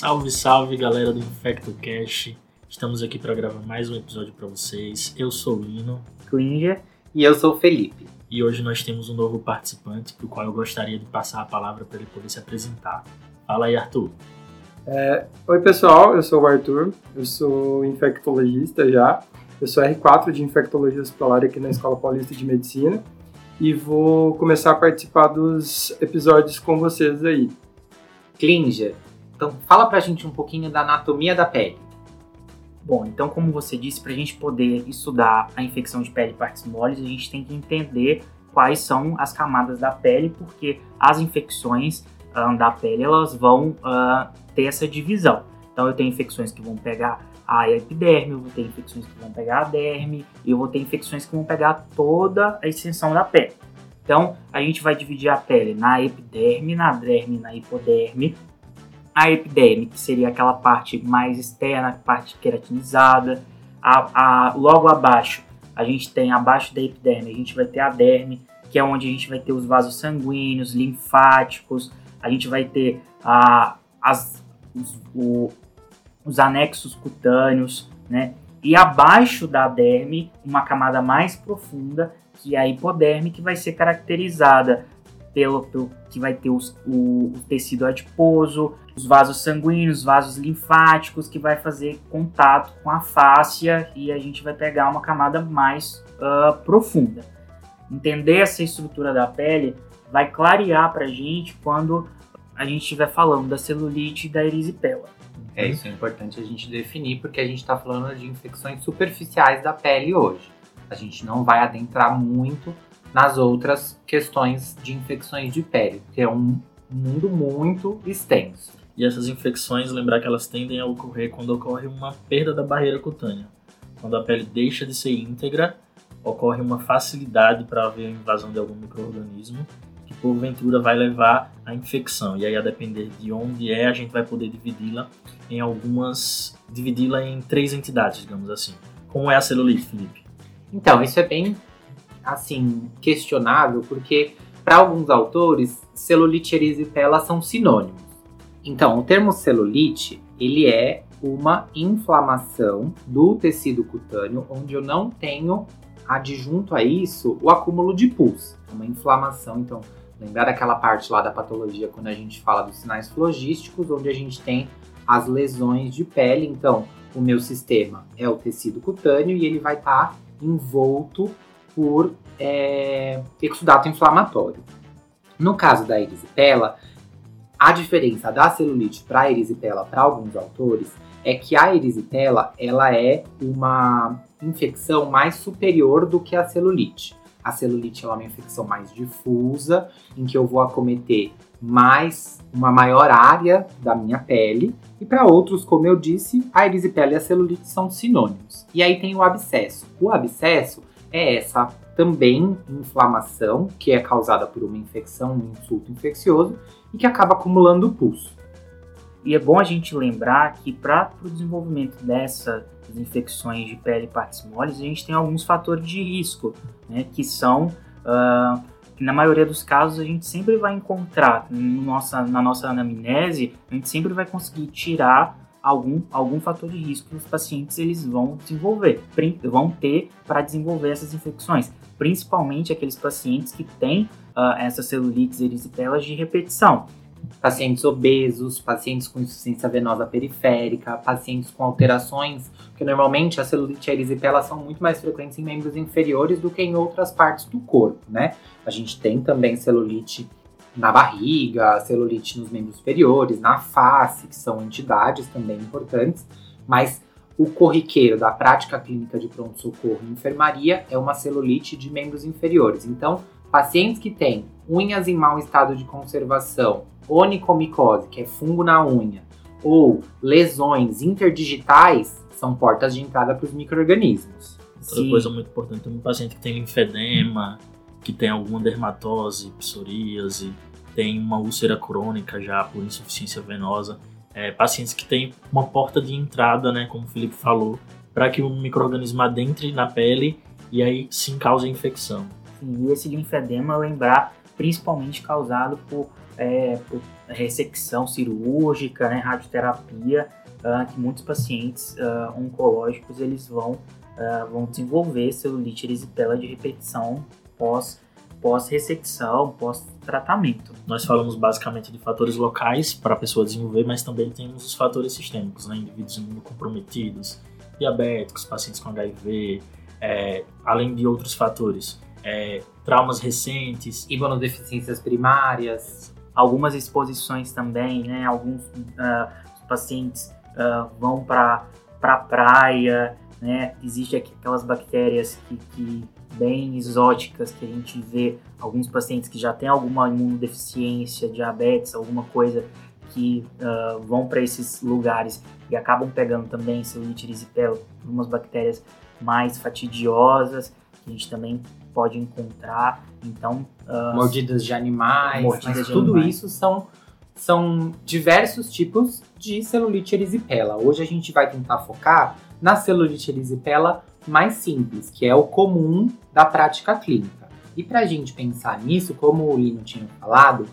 Salve, salve galera do Infecto Cash. Estamos aqui para gravar mais um episódio para vocês. Eu sou o Lino. Klinger. E eu sou o Felipe. E hoje nós temos um novo participante, para o qual eu gostaria de passar a palavra para ele poder se apresentar. Fala aí, Arthur. É, oi, pessoal, eu sou o Arthur, eu sou infectologista já. Eu sou R4 de Infectologia Hospitalar aqui na Escola Paulista de Medicina e vou começar a participar dos episódios com vocês aí. Klinger, então fala pra gente um pouquinho da anatomia da pele. Bom, então como você disse, para a gente poder estudar a infecção de pele e partes moles, a gente tem que entender quais são as camadas da pele, porque as infecções uh, da pele elas vão uh, ter essa divisão. Então eu tenho infecções que vão pegar a epiderme, eu vou ter infecções que vão pegar a derme, e eu vou ter infecções que vão pegar toda a extensão da pele. Então, a gente vai dividir a pele na epiderme, na derme, na hipoderme. A epiderme, que seria aquela parte mais externa, parte queratinizada. A, a, logo abaixo, a gente tem abaixo da epiderme, a gente vai ter a derme, que é onde a gente vai ter os vasos sanguíneos, linfáticos, a gente vai ter a, as, os, o, os anexos cutâneos, né? E abaixo da derme, uma camada mais profunda, que é a hipoderme, que vai ser caracterizada pelo, pelo que vai ter os, o, o, tecido adiposo, os vasos sanguíneos, vasos linfáticos, que vai fazer contato com a fáscia e a gente vai pegar uma camada mais uh, profunda. Entender essa estrutura da pele vai clarear para a gente quando a gente estiver falando da celulite e da erisipela. É, isso é importante a gente definir, porque a gente está falando de infecções superficiais da pele hoje. A gente não vai adentrar muito nas outras questões de infecções de pele, porque é um mundo muito extenso. E essas infecções, lembrar que elas tendem a ocorrer quando ocorre uma perda da barreira cutânea. Quando a pele deixa de ser íntegra, ocorre uma facilidade para haver a invasão de algum microorganismo que porventura vai levar à infecção. E aí, a depender de onde é, a gente vai poder dividi-la em algumas. dividi-la em três entidades, digamos assim. Como é a celulite, Felipe? Então, isso é bem, assim, questionável, porque para alguns autores, celulite e erisipela são sinônimos. Então, o termo celulite, ele é uma inflamação do tecido cutâneo, onde eu não tenho adjunto a isso o acúmulo de pus. É uma inflamação, então, lembrar daquela parte lá da patologia quando a gente fala dos sinais flogísticos, onde a gente tem as lesões de pele. Então, o meu sistema é o tecido cutâneo e ele vai estar tá envolto por é, exudato inflamatório. No caso da erisipela, a diferença da celulite para a erisipela para alguns autores é que a erisipela ela é uma infecção mais superior do que a celulite. A celulite é uma infecção mais difusa, em que eu vou acometer mais uma maior área da minha pele. E para outros, como eu disse, a erisipela e a celulite são sinônimos. E aí tem o abscesso. O abscesso é essa também inflamação que é causada por uma infecção, um insulto infeccioso e que acaba acumulando pus. E é bom a gente lembrar que para o desenvolvimento dessas infecções de pele e partes moles, a gente tem alguns fatores de risco, né, que são, uh, que na maioria dos casos a gente sempre vai encontrar, no nossa, na nossa anamnese, a gente sempre vai conseguir tirar algum, algum fator de risco que os pacientes eles vão desenvolver, vão ter para desenvolver essas infecções, principalmente aqueles pacientes que têm uh, essas celulites de repetição pacientes obesos, pacientes com insuficiência venosa periférica, pacientes com alterações, porque normalmente a celulite e a erisipela são muito mais frequentes em membros inferiores do que em outras partes do corpo, né? A gente tem também celulite na barriga, celulite nos membros superiores, na face, que são entidades também importantes, mas o corriqueiro da prática clínica de pronto-socorro em enfermaria é uma celulite de membros inferiores. Então, pacientes que têm unhas em mau estado de conservação onicomicose, que é fungo na unha, ou lesões interdigitais, são portas de entrada para os micro-organismos. Outra coisa muito importante, um paciente que tem linfedema, que tem alguma dermatose, psoríase, tem uma úlcera crônica já por insuficiência venosa, é, pacientes que têm uma porta de entrada, né, como o Felipe falou, para que o microorganismo adentre na pele e aí sim cause infecção. E esse linfedema lembrar principalmente causado por é, por ressecção cirúrgica, né, radioterapia, uh, que muitos pacientes uh, oncológicos eles vão, uh, vão desenvolver celulite erisipela de repetição pós pós-ressecção, pós-tratamento. Nós falamos basicamente de fatores locais para a pessoa desenvolver, mas também temos os fatores sistêmicos, né? indivíduos imunocomprometidos, diabéticos, pacientes com HIV, é, além de outros fatores. É, traumas recentes. Imunodeficiências primárias. Algumas exposições também, né? Alguns uh, pacientes uh, vão para pra praia, né? Existem aquelas bactérias que, que bem exóticas que a gente vê alguns pacientes que já têm alguma imunodeficiência, diabetes, alguma coisa que uh, vão para esses lugares e acabam pegando também celulite erisipela, algumas bactérias mais fatidiosas que a gente também pode encontrar. Então, uh, mordidas de animais, mordidas mas de tudo animais. isso são são diversos tipos de celulite erisipela. Hoje a gente vai tentar focar na celulite erisipela mais simples, que é o comum da prática clínica. E para a gente pensar nisso, como o Lino tinha falado,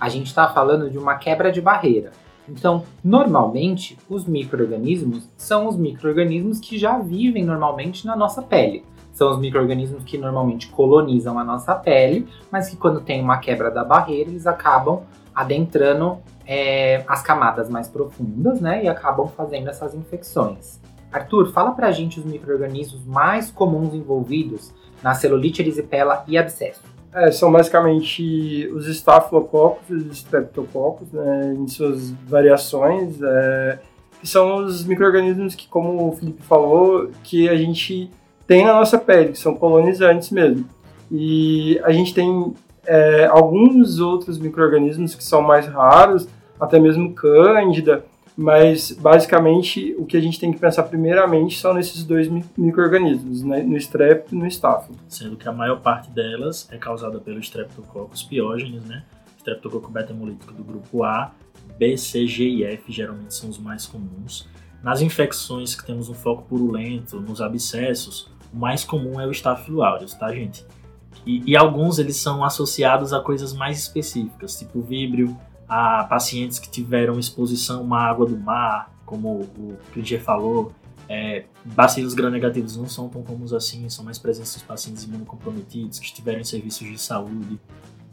a gente está falando de uma quebra de barreira. Então, normalmente, os micro-organismos são os micro-organismos que já vivem normalmente na nossa pele. São os micro-organismos que normalmente colonizam a nossa pele, mas que quando tem uma quebra da barreira, eles acabam adentrando é, as camadas mais profundas, né? E acabam fazendo essas infecções. Arthur, fala pra gente os micro-organismos mais comuns envolvidos na celulite erisipela e abscesso. É, são basicamente os estafilococcus e os streptococcus, né, em suas variações, é, que são os micro-organismos que, como o Felipe falou, que a gente tem na nossa pele, que são colonizantes mesmo. E a gente tem é, alguns outros micro-organismos que são mais raros, até mesmo cândida, mas basicamente o que a gente tem que pensar primeiramente são nesses dois micro-organismos, né? no strep e no estáfilo. Sendo que a maior parte delas é causada pelo Streptococcus pyogenes, né? Streptococcus beta-hemolítico do grupo A, B, C, G e F geralmente são os mais comuns. Nas infecções que temos um foco purulento, nos abscessos, o mais comum é o Staphylo aureus, tá, gente? E, e, alguns eles são associados a coisas mais específicas, tipo víbrio, a pacientes que tiveram exposição à água do mar, como o Klinger falou. É, bacilos gram-negativos não são tão comuns assim, são mais presentes nos pacientes imunocomprometidos, que estiveram em serviços de saúde.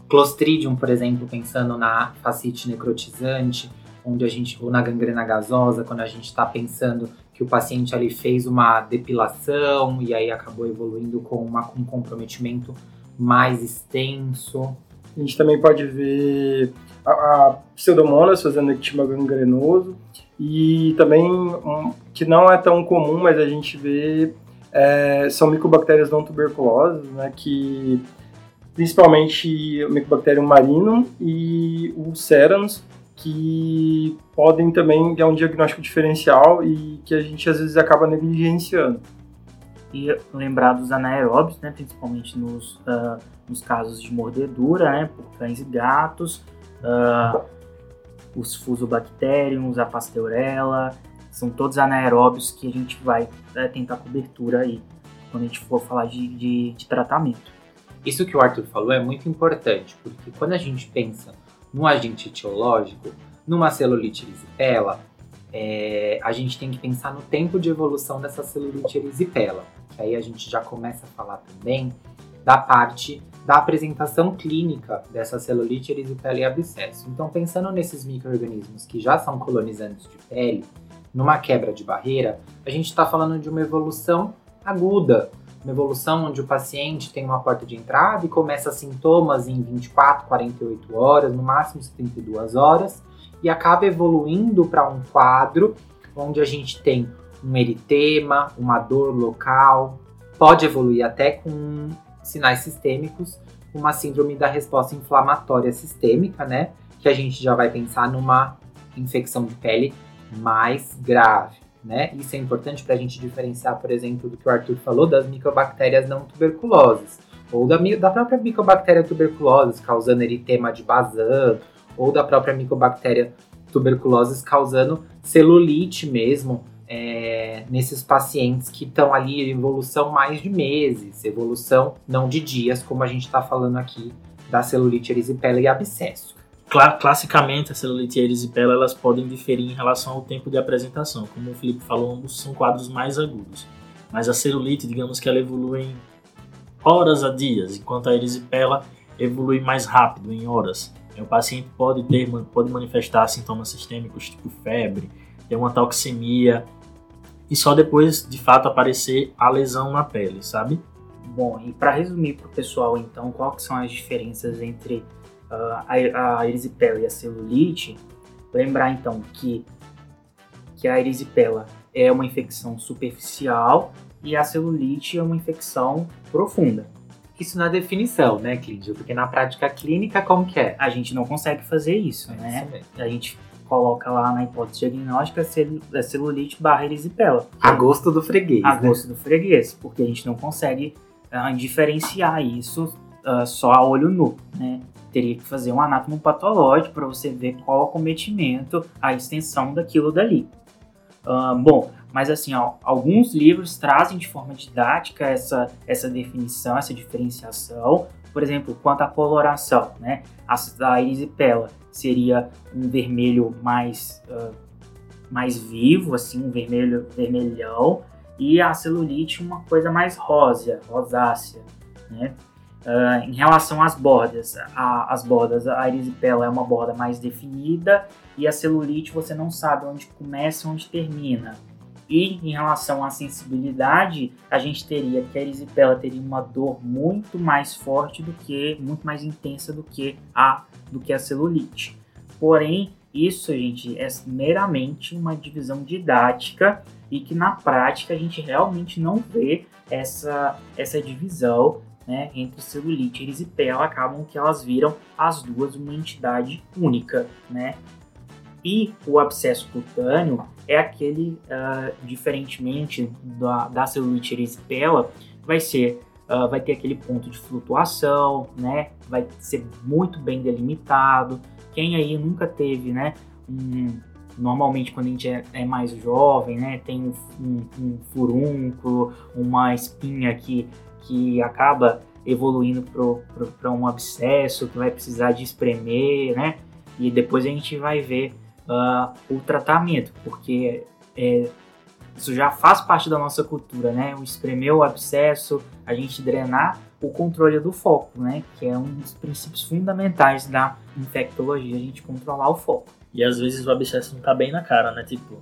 Clostridium, por exemplo, pensando na fascite necrotizante, onde a gente, ou na gangrena gasosa, quando a gente está pensando que o paciente ali fez uma depilação e aí acabou evoluindo com uma, um comprometimento mais extenso. A gente também pode ver a, a pseudomonas fazendo ectima gangrenoso e também um, que não é tão comum, mas a gente vê é, são micobactérias não tuberculosas, né, que principalmente o Mycobacterium marinum e o Cerans, que podem também ter um diagnóstico diferencial e que a gente às vezes acaba negligenciando. E lembrar dos anaeróbios, né, principalmente nos, uh, nos casos de mordedura, né, por cães e gatos, uh, os fusobacteriums, a pasteurella, são todos anaeróbios que a gente vai uh, tentar cobertura aí quando a gente for falar de, de, de tratamento. Isso que o Arthur falou é muito importante, porque quando a gente pensa num agente etiológico, numa celulite erisipela, é, a gente tem que pensar no tempo de evolução dessa celulite erisipela. Aí a gente já começa a falar também da parte da apresentação clínica dessa celulite erisipela e abscesso. Então, pensando nesses micro-organismos que já são colonizantes de pele, numa quebra de barreira, a gente está falando de uma evolução aguda, uma evolução onde o paciente tem uma porta de entrada e começa sintomas em 24, 48 horas, no máximo 72 horas, e acaba evoluindo para um quadro onde a gente tem um eritema, uma dor local, pode evoluir até com sinais sistêmicos, uma síndrome da resposta inflamatória sistêmica, né? Que a gente já vai pensar numa infecção de pele mais grave, né? Isso é importante para a gente diferenciar, por exemplo, do que o Arthur falou das micobactérias não tuberculosas, ou da, da própria micobactéria tuberculose causando eritema de Bazan, ou da própria micobactéria tuberculose causando celulite mesmo, é, nesses pacientes que estão ali em evolução mais de meses, evolução não de dias, como a gente está falando aqui da celulite erisipela e abscesso. cla classicamente, a celulite e a erisipela elas podem diferir em relação ao tempo de apresentação. Como o Felipe falou, ambos são quadros mais agudos. Mas a celulite, digamos que ela evolui em horas a dias, enquanto a erisipela evolui mais rápido, em horas. O paciente pode ter, pode manifestar sintomas sistêmicos tipo febre, ter uma toxemia e só depois de fato aparecer a lesão na pele, sabe? Bom, e para resumir para o pessoal, então, quais são as diferenças entre uh, a, a erisipela e a celulite? Lembrar então que, que a erisipela é uma infecção superficial e a celulite é uma infecção profunda. Isso na definição, né, Clídio? Porque na prática clínica, como que é? A gente não consegue fazer isso, É né? isso. A gente coloca lá na hipótese diagnóstica celu- é celulite barra erisipela. A gosto do freguês, a né? gosto do freguês, porque a gente não consegue ah, diferenciar isso ah, só a olho nu, né? Teria que fazer um anátomo patológico para você ver qual o acometimento, a extensão daquilo dali. Ah, bom, mas assim, ó, alguns livros trazem de forma didática essa, essa definição, essa diferenciação. Por exemplo, quanto à coloração, né? A, a erisipela seria um vermelho mais, ah, mais vivo, assim, um vermelho vermelhão, e a celulite uma coisa mais rósea, rosácea, né? Ah, em relação às bordas, a- as bordas, a erisipela é uma borda mais definida e a celulite você não sabe onde começa e onde termina. E em relação à sensibilidade, a gente teria que a erisipela teria uma dor muito mais forte do que, muito mais intensa do que a, do que a celulite. Porém, isso, gente, é meramente uma divisão didática e que na prática a gente realmente não vê essa, essa divisão né, entre celulite e erisipela, acabam que elas viram as duas uma entidade única, né? E o abscesso cutâneo é aquele, ah, diferentemente da, da celulite erisipela, vai ser ah, vai ter aquele ponto de flutuação, né? Vai ser muito bem delimitado. Quem aí nunca teve, né? Um, normalmente quando a gente é, é mais jovem, né? Tem um, um, um furúnculo, uma espinha que, que acaba evoluindo para um abscesso que vai precisar de espremer, né? E depois a gente vai ver ah, o tratamento, porque é, isso já faz parte da nossa cultura, né? O espremer o abscesso, a gente drenar o controle do foco, né? Que é um dos princípios fundamentais da infectologia, a gente controlar o foco. E às vezes o abscesso não tá bem na cara, né? Tipo,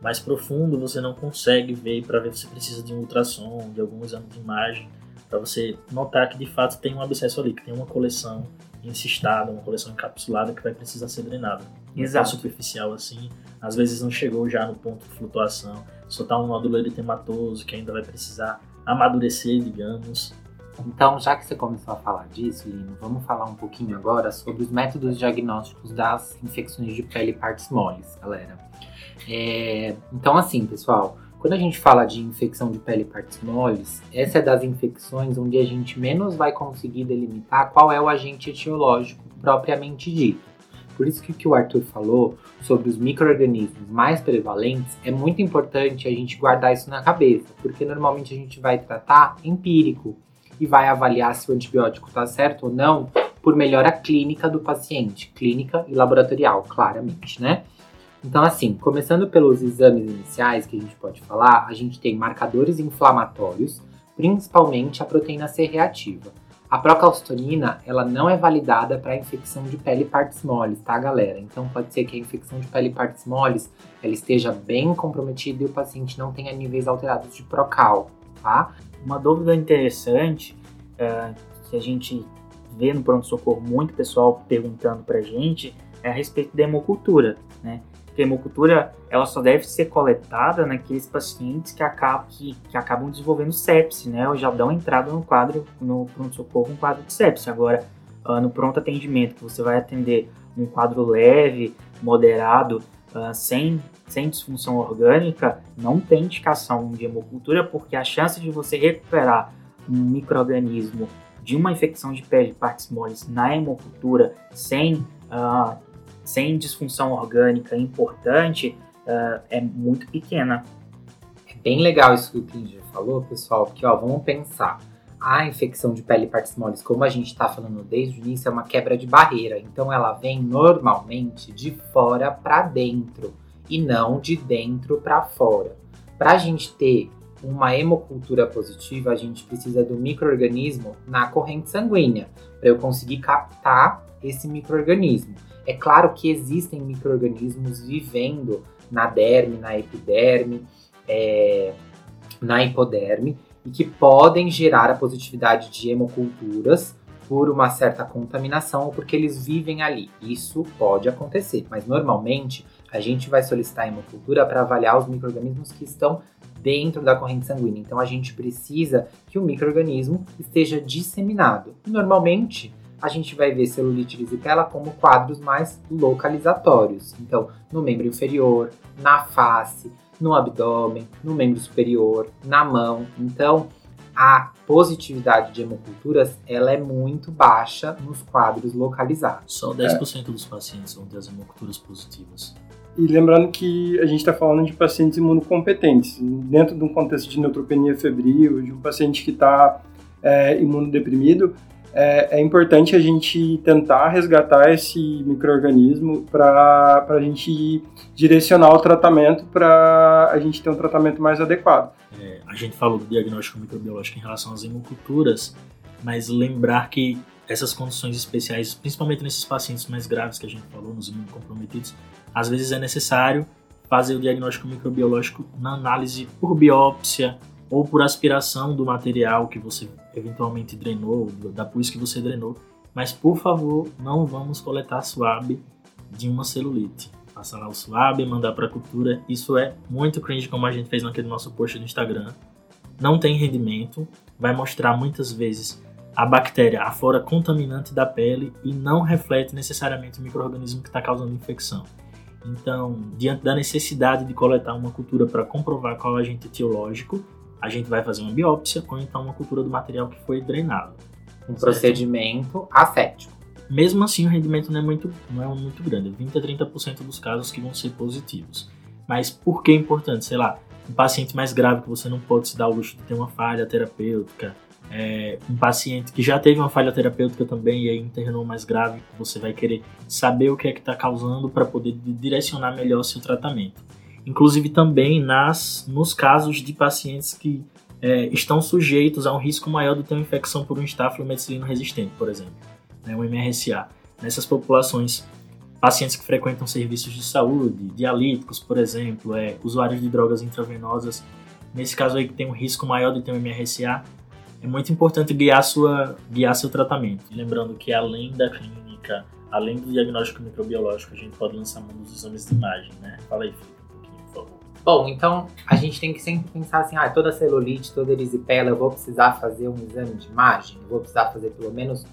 mais profundo você não consegue ver para ver se precisa de um ultrassom, de algum exame de imagem, para você notar que de fato tem um abscesso ali, que tem uma coleção encistada, uma coleção encapsulada que vai precisar ser drenada. Não é Exato. superficial assim, às vezes não chegou já no ponto de flutuação, só tá um nódulo eritematoso que ainda vai precisar amadurecer, digamos. Então, já que você começou a falar disso, Lino, vamos falar um pouquinho agora sobre os métodos diagnósticos das infecções de pele e partes moles, galera. É, então, assim, pessoal, quando a gente fala de infecção de pele e partes moles, essa é das infecções onde a gente menos vai conseguir delimitar qual é o agente etiológico propriamente dito. Por isso que o que o Arthur falou sobre os micro-organismos mais prevalentes é muito importante a gente guardar isso na cabeça, porque normalmente a gente vai tratar empírico e vai avaliar se o antibiótico está certo ou não por melhora clínica do paciente, clínica e laboratorial, claramente, né? Então, assim, começando pelos exames iniciais que a gente pode falar, a gente tem marcadores inflamatórios, principalmente a proteína C reativa. A procalcitonina, ela não é validada para infecção de pele e partes moles, tá, galera? Então pode ser que a infecção de pele e partes moles ela esteja bem comprometida e o paciente não tenha níveis alterados de procal, tá? Uma dúvida interessante é, que a gente vê no pronto-socorro muito pessoal perguntando pra gente é a respeito da hemocultura, né? Hemocultura ela só deve ser coletada naqueles pacientes que acabam, que, que acabam desenvolvendo sepse, né? Ou já dão entrada no quadro, no pronto-socorro, um quadro de sepse. Agora, ah, no pronto atendimento, que você vai atender um quadro leve, moderado, ah, sem, sem disfunção orgânica, não tem indicação de hemocultura, porque a chance de você recuperar um microorganismo de uma infecção de pele de partes moles na hemocultura sem, ah, sem disfunção orgânica importante ah, é muito pequena. É bem legal isso que o Clíndia falou, pessoal, porque ó, vamos pensar. a infecção de pele e partes moles, como a gente está falando desde o início, é uma quebra de barreira. Então ela vem normalmente de fora para dentro e não de dentro para fora. Para a gente ter uma hemocultura positiva, a gente precisa do microorganismo na corrente sanguínea, para eu conseguir captar esse microorganismo. É claro que existem microorganismos vivendo na derme, na epiderme, é, na hipoderme, e que podem gerar a positividade de hemoculturas por uma certa contaminação ou porque eles vivem ali. Isso pode acontecer, mas normalmente a gente vai solicitar a hemocultura para avaliar os microrganismos que estão dentro da corrente sanguínea. Então a gente precisa que o microorganismo esteja disseminado. Normalmente a gente vai ver celulite erisipela como quadros mais localizatórios. Então, no membro inferior, na face, no abdômen, no membro superior, na mão. Então, a positividade de hemoculturas ela é muito baixa nos quadros localizados. Só 10% é. dos pacientes vão ter as hemoculturas positivas. E lembrando que a gente está falando de pacientes imunocompetentes, dentro de um contexto de neutropenia febril, de um paciente que está é, imunodeprimido, é, é, importante a gente tentar resgatar esse microorganismo para a gente direcionar o tratamento para a gente ter um tratamento mais adequado. É, a gente falou do diagnóstico microbiológico em relação às hemoculturas, mas lembrar que essas condições especiais, principalmente nesses pacientes mais graves que a gente falou, nos imunocomprometidos, às vezes é necessário fazer o diagnóstico microbiológico na análise por biópsia ou por aspiração do material que você eventualmente drenou, da pus que você drenou. Mas por favor, não vamos coletar swab de uma celulite. Passar lá o swab, mandar para a cultura. Isso é muito cringe, como a gente fez naquele nosso post no Instagram. Não tem rendimento, vai mostrar muitas vezes a bactéria, a flora contaminante da pele e não reflete necessariamente o microorganismo que está causando infecção. Então, diante da necessidade de coletar uma cultura para comprovar qual é o agente etiológico, a gente vai fazer uma biópsia ou então uma cultura do material que foi drenado. Um certo? procedimento ascético. Mesmo assim, o rendimento não é muito, não é muito grande, 20 a 30% dos casos que vão ser positivos. Mas por que é importante? Sei lá, um paciente mais grave que você não pode se dar o luxo de ter uma falha terapêutica, é, um paciente que já teve uma falha terapêutica também e aí internou mais grave, você vai querer saber o que é que está causando para poder direcionar melhor seu tratamento inclusive também nas, nos casos de pacientes que é, estão sujeitos a um risco maior de ter uma infecção por um estafilomethicilino resistente, por exemplo, né, um MRSA. Nessas populações, pacientes que frequentam serviços de saúde, dialíticos, por exemplo, é, usuários de drogas intravenosas, nesse caso aí que tem um risco maior de ter um MRSA, é muito importante guiar, sua, guiar seu tratamento. Lembrando que além da clínica, além do diagnóstico microbiológico, a gente pode lançar mão dos exames de imagem, né? Fala aí, Felipe. Bom, então a gente tem que sempre pensar assim, ah, toda celulite, toda erisipela, eu vou precisar fazer um exame de imagem, eu vou precisar fazer pelo menos,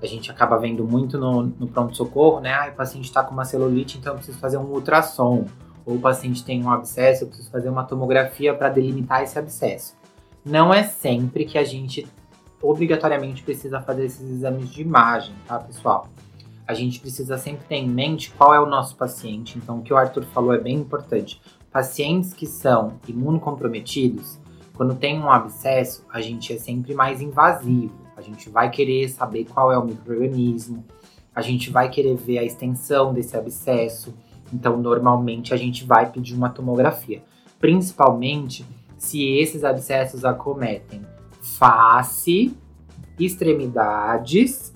a gente acaba vendo muito no, no pronto-socorro, né? Ah, o paciente está com uma celulite, então eu preciso fazer um ultrassom. Ou o paciente tem um abscesso, eu preciso fazer uma tomografia para delimitar esse abscesso. Não é sempre que a gente obrigatoriamente precisa fazer esses exames de imagem, tá, pessoal? A gente precisa sempre ter em mente qual é o nosso paciente. Então, o que o Arthur falou é bem importante pacientes que são imunocomprometidos, quando tem um abscesso, a gente é sempre mais invasivo. A gente vai querer saber qual é o microorganismo, a gente vai querer ver a extensão desse abscesso. Então, normalmente, a gente vai pedir uma tomografia, principalmente se esses abscessos acometem face, extremidades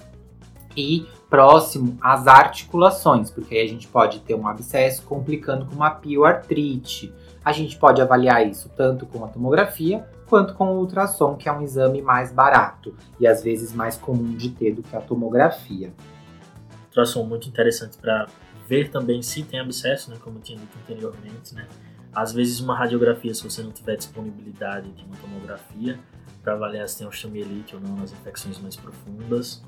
e próximo às articulações, porque aí a gente pode ter um abscesso complicando com uma pioartrite. A gente pode avaliar isso tanto com a tomografia quanto com o ultrassom, que é um exame mais barato e às vezes mais comum de ter do que a tomografia. Ultrassom muito interessante para ver também se tem abscesso, né, como tinha dito anteriormente, né? Às vezes uma radiografia, se você não tiver disponibilidade de uma tomografia, para avaliar se tem osteomielite ou não nas infecções mais profundas.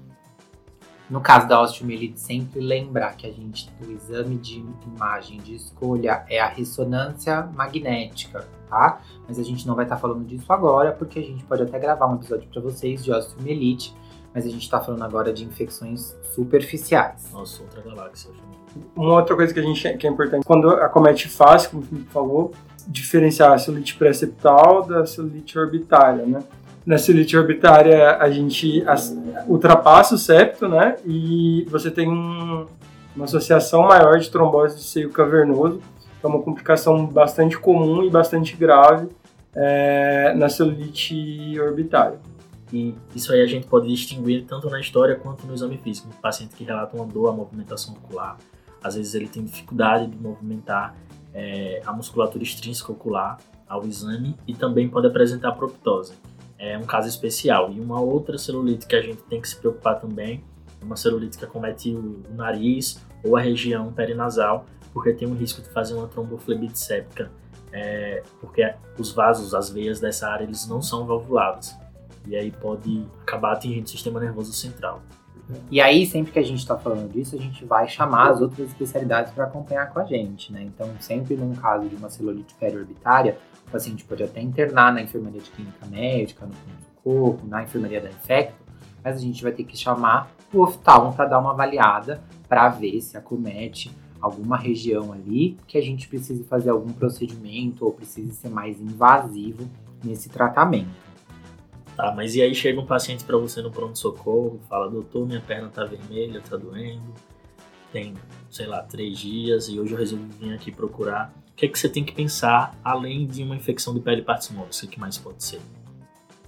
No caso da osteomielite, sempre lembrar que a gente, o exame de imagem de escolha é a ressonância magnética, tá? Mas a gente não vai estar tá falando disso agora, porque a gente pode até gravar um episódio para vocês de osteomielite, mas a gente está falando agora de infecções superficiais. Nossa, outra galáxia. Uma outra coisa que a gente que é importante, quando acomete face, como o Felipe falou, diferenciar a celulite pré-septal da celulite orbitária, né? Na celulite orbitária, a gente ultrapassa o septo, né? E você tem um, uma associação maior de trombose de seio cavernoso, que é uma complicação bastante comum e bastante grave é, na celulite orbitária. E isso aí a gente pode distinguir tanto na história quanto no exame físico. Um paciente que relata uma dor à movimentação ocular, às vezes ele tem dificuldade de movimentar é, a musculatura extrínseca ocular ao exame e também pode apresentar proptose. É um caso especial. E uma outra celulite que a gente tem que se preocupar também é uma celulite que acomete o nariz ou a região perinasal, porque tem um risco de fazer uma tromboflebite séptica, é, porque os vasos, as veias dessa área, eles não são valvulados. E aí pode acabar atingindo o sistema nervoso central. E aí, sempre que a gente está falando disso, a gente vai chamar as outras especialidades para acompanhar com a gente, né? Então, sempre num caso de uma celulite periorbitária, o paciente pode até internar na enfermaria de clínica médica, no pronto-socorro, na enfermaria da infecto, mas a gente vai ter que chamar o oftalmo para dar uma avaliada para ver se acomete alguma região ali que a gente precise fazer algum procedimento ou precise ser mais invasivo nesse tratamento. Tá, mas e aí chega um paciente para você no pronto-socorro, fala, doutor, minha perna tá vermelha, tá doendo, tem, sei lá, três dias e hoje eu resolvi vir aqui procurar. O que é que você tem que pensar além de uma infecção de pele partismose? O que mais pode ser?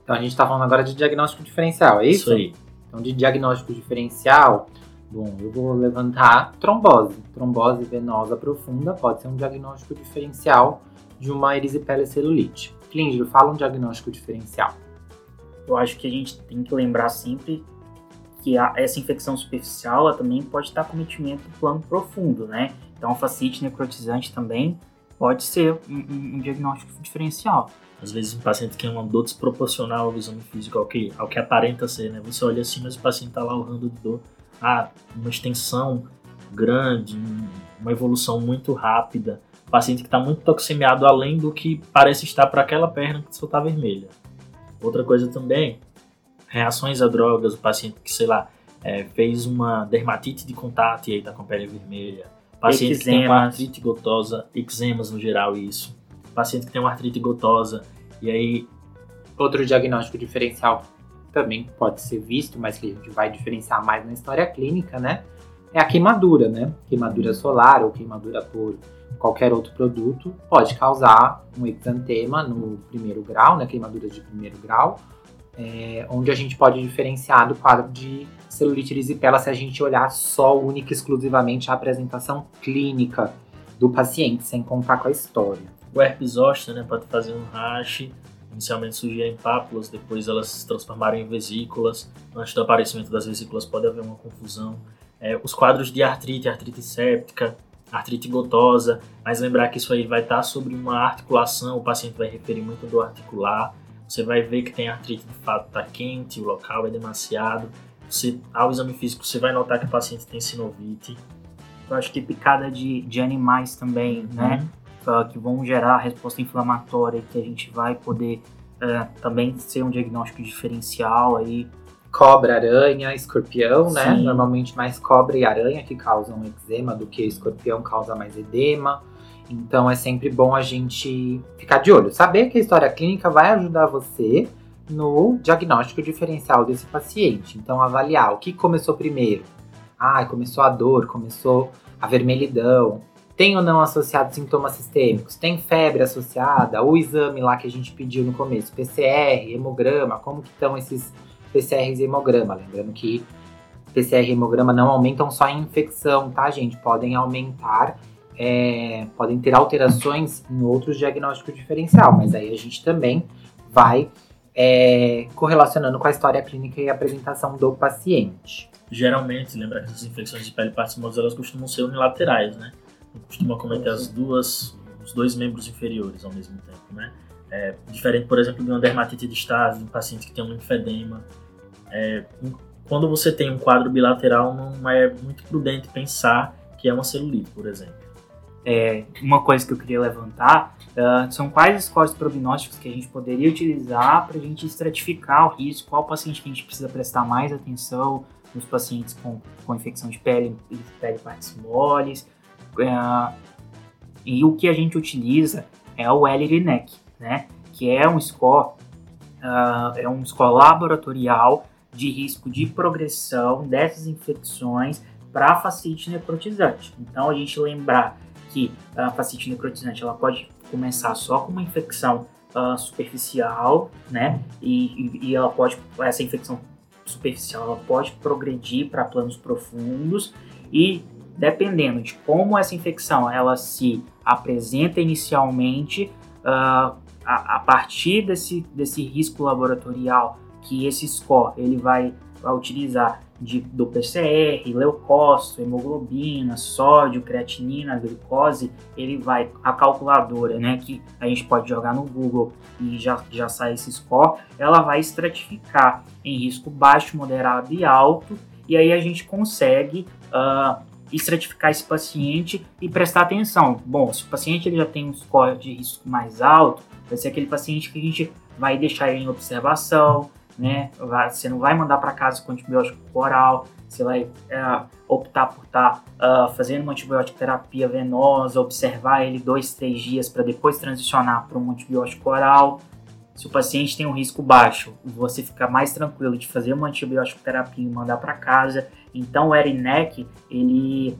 Então a gente está falando agora de diagnóstico diferencial, é isso? Isso aí. Então de diagnóstico diferencial, bom, eu vou levantar trombose. Trombose venosa profunda pode ser um diagnóstico diferencial de uma erisipela celulite. Clíndio, fala um diagnóstico diferencial eu acho que a gente tem que lembrar sempre que a, essa infecção superficial ela também pode estar cometimento do plano profundo, né? Então, a facite necrotizante também pode ser um, um, um, diagnóstico diferencial. Às vezes, um paciente que tem uma dor desproporcional ao exame físico, ao que, ao que aparenta ser, né? Você olha assim, mas o paciente está lá urrando de dor. Ah, uma extensão grande, uma evolução muito rápida. Paciente que está muito toxemiado além do que parece estar para aquela perna que só está vermelha. Outra coisa também, reações a drogas, o paciente que, sei lá, é, fez uma dermatite de contato e aí tá com pele vermelha. Paciente que tem uma artrite gotosa, eczemas no geral, isso. Paciente que tem uma artrite gotosa e aí... Outro diagnóstico diferencial também pode ser visto, mas que a gente vai diferenciar mais na história clínica, né? É a queimadura, né? Queimadura solar ou queimadura por qualquer outro produto pode causar um exantema no primeiro grau, né, queimadura de primeiro grau, é, onde a gente pode diferenciar do quadro de celulite erisipela se a gente olhar só única e exclusivamente a apresentação clínica do paciente, sem contar com a história. O herpes zoster, né, pode fazer um rash, inicialmente surgirem pápulas, depois elas se transformarem em vesículas. Antes do aparecimento das vesículas pode haver uma confusão. É, os quadros de artrite, artrite séptica, artrite gotosa, mas lembrar que isso aí vai estar sobre uma articulação, o paciente vai referir muito do articular, você vai ver que tem artrite de fato está quente, o local é demasiado, você, ao exame físico você vai notar que o paciente tem sinovite. Eu acho que picada de, de animais também, uhum. né, que vão gerar resposta inflamatória, que a gente vai poder uh, também ser um diagnóstico diferencial aí cobra, aranha, escorpião, né? Sim. Normalmente mais cobra e aranha que causam eczema do que escorpião causa mais edema. Então é sempre bom a gente ficar de olho. Saber que a história clínica vai ajudar você no diagnóstico diferencial desse paciente. Então avaliar o que começou primeiro. Ah, começou a dor, começou a vermelhidão. Tem ou não associado sintomas sistêmicos? Tem febre associada? O exame lá que a gente pediu no começo, PCR, hemograma, como que estão esses PCR e hemograma. Lembrando que PCR e hemograma não aumentam só a infecção, tá, gente? Podem aumentar, é, podem ter alterações em outros diagnósticos diferencial, mas aí a gente também vai é, correlacionando com a história clínica e a apresentação do paciente. Geralmente, lembra que essas infecções de pele partimosas elas costumam ser unilaterais, né? Costuma cometer as duas, os dois membros inferiores ao mesmo tempo, né? É, diferente, por exemplo, de uma dermatite de estase, de um paciente que tem um linfedema. É, quando você tem um quadro bilateral, não é muito prudente pensar que é uma celulite, por exemplo. É, uma coisa que eu queria levantar uh, são quais scores prognósticos que a gente poderia utilizar para a gente estratificar o risco, qual paciente que a gente precisa prestar mais atenção nos pacientes com, com infecção de pele pele partes moles. Uh, e o que a gente utiliza é o Ellery Neck né? Que é um score uh, é um score laboratorial de risco de progressão dessas infecções para fascite necrotizante. Então a gente lembrar que a fascite necrotizante ela pode começar só com uma infecção uh, superficial, né? E, e, e, ela pode essa infecção superficial ela pode progredir para planos profundos e dependendo de como essa infecção ela se apresenta inicialmente, uh, a, a, partir desse, desse risco laboratorial que esse score ele vai, vai utilizar de, do PCR, leucócito, hemoglobina, sódio, creatinina, glicose, ele vai, a calculadora, né, que a gente pode jogar no Google e já, já sai esse score, ela vai estratificar em risco baixo, moderado e alto, e aí a gente consegue uh, estratificar esse paciente e prestar atenção. Bom, se o paciente ele já tem um score de risco mais alto, vai ser aquele paciente que a gente vai deixar em observação, né? Você não vai mandar para casa com antibiótico oral, você vai é, optar por estar tá, uh, fazendo uma antibiótico terapia venosa, observar ele dois, três dias para depois transicionar para um antibiótico oral. Se o paciente tem um risco baixo, você fica mais tranquilo de fazer uma antibiótico terapia e mandar para casa. Então o Erinec, ele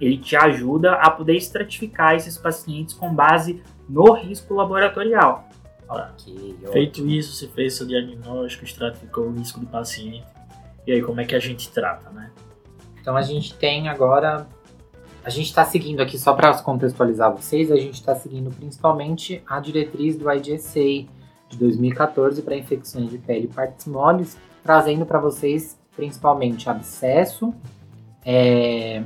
ele te ajuda a poder estratificar esses pacientes com base no risco laboratorial. Okay, Feito ótimo. isso, você fez seu diagnóstico, estratificou o risco do paciente. E aí, como é que a gente trata, né? Então, a gente tem agora. A gente está seguindo aqui, só para contextualizar vocês, a gente está seguindo principalmente a diretriz do IDSA de 2014 para infecções de pele e partes moles, trazendo para vocês principalmente abscesso, é,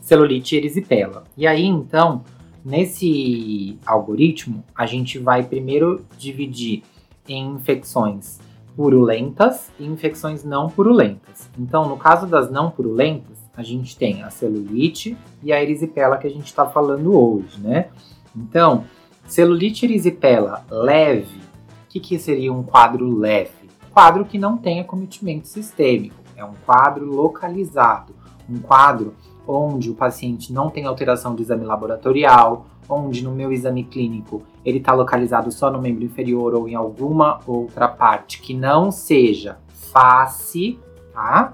celulite e erisipela. E aí, então, Nesse algoritmo, a gente vai primeiro dividir em infecções purulentas e infecções não purulentas. Então, no caso das não purulentas, a gente tem a celulite e a erisipela que a gente está falando hoje, né? Então, celulite erisipela leve, o que, que seria um quadro leve? Quadro que não tem acometimento sistêmico, é um quadro localizado, um quadro onde o paciente não tem alteração do exame laboratorial, onde no meu exame clínico ele está localizado só no membro inferior ou em alguma outra parte que não seja face, tá?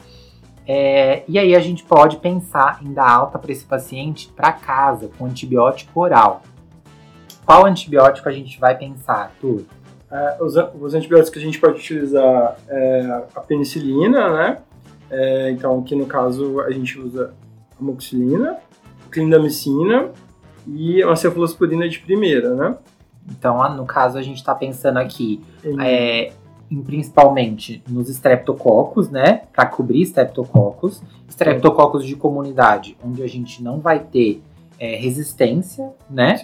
É, e aí a gente pode pensar em dar alta para esse paciente para casa com antibiótico oral. Qual antibiótico a gente vai pensar, Arthur? É, os, os, antibióticos que a gente pode utilizar é a penicilina, né? É, então, aqui no caso a gente usa amoxicilina, clindamicina e uma cefalosporina de primeira, né? Então, no caso, a gente está pensando aqui é, em, principalmente nos estreptococos, né? Para cobrir estreptococos. Estreptococos de comunidade, onde a gente não vai ter é, resistência, né?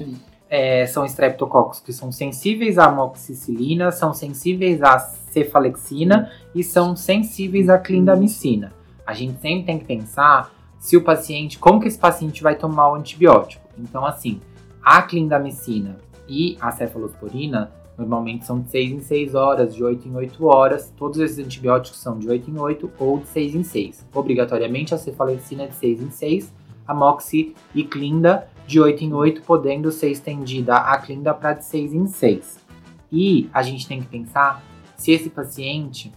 É, são estreptococos que são sensíveis à amoxicilina, são sensíveis à cefalexina e são sensíveis à clindamicina. A gente sempre tem que pensar se o paciente, como que esse paciente vai tomar o antibiótico. Então, assim, a clindamicina e a cefalosporina normalmente são de 6 em 6 horas, de 8 em 8 horas. Todos esses antibióticos são de 8 em 8 ou de 6 em 6. Obrigatoriamente a cefalexina é de 6 em 6, a moxi e clinda de 8 em 8, podendo ser estendida a clinda para de 6 em 6. E a gente tem que pensar se esse paciente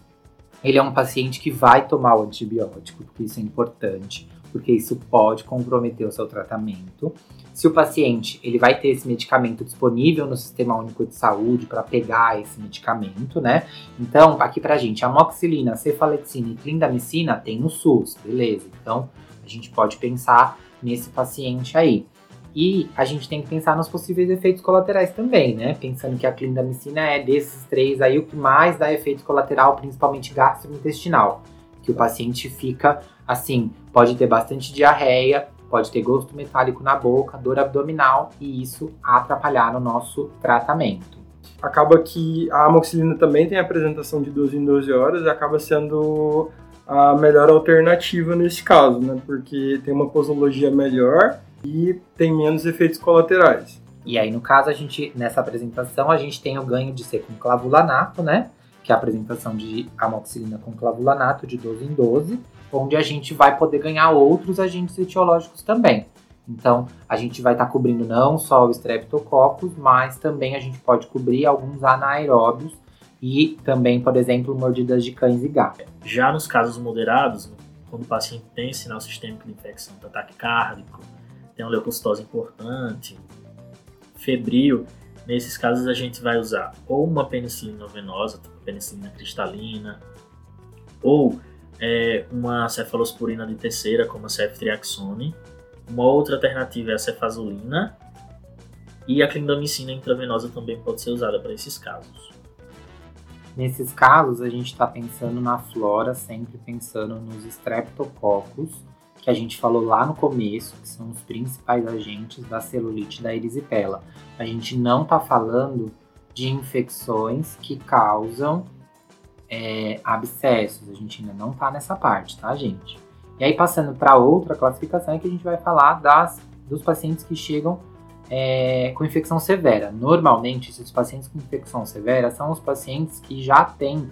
ele é um paciente que vai tomar o antibiótico, porque isso é importante porque isso pode comprometer o seu tratamento. Se o paciente ele vai ter esse medicamento disponível no Sistema Único de Saúde para pegar esse medicamento, né? Então, aqui pra gente, amoxicilina, cefalexina e clindamicina tem no SUS, beleza? Então, a gente pode pensar nesse paciente aí. E a gente tem que pensar nos possíveis efeitos colaterais também, né? Pensando que a clindamicina é desses três aí o que mais dá efeito colateral, principalmente gastrointestinal, que o paciente fica Assim, pode ter bastante diarreia, pode ter gosto metálico na boca, dor abdominal e isso atrapalhar no nosso tratamento. Acaba que a amoxicilina também tem apresentação de 12 em 12 horas e acaba sendo a melhor alternativa nesse caso, né? Porque tem uma posologia melhor e tem menos efeitos colaterais. E aí, no caso, a gente, nessa apresentação, a gente tem o ganho de ser com clavulanato, né? Que é a apresentação de amoxicilina com clavulanato de 12 em 12 onde a gente vai poder ganhar outros agentes etiológicos também. Então, a gente vai estar tá cobrindo não só o Streptococcus, mas também a gente pode cobrir alguns anaeróbios e também, por exemplo, mordidas de cães e gatos. Já nos casos moderados, quando o paciente tem sinal sistêmico de infecção, tá ataque cárdico, tem uma leucocitose importante, febril, nesses casos a gente vai usar ou uma penicilina venosa, tipo penicilina cristalina, ou é, uma cefalosporina de terceira, como a ceftriaxone. Uma outra alternativa é a cefazolina. E a clindamicina intravenosa também pode ser usada para esses casos. Nesses casos, a gente está pensando na flora, sempre pensando nos streptococcus, que a gente falou lá no começo, que são os principais agentes da celulite da erisipela. A gente não está falando de infecções que causam é, abscessos. A gente ainda não tá nessa parte, tá, gente? E aí, passando para outra classificação, é que a gente vai falar das, dos pacientes que chegam é, com infecção severa. Normalmente, esses pacientes com infecção severa são os pacientes que já têm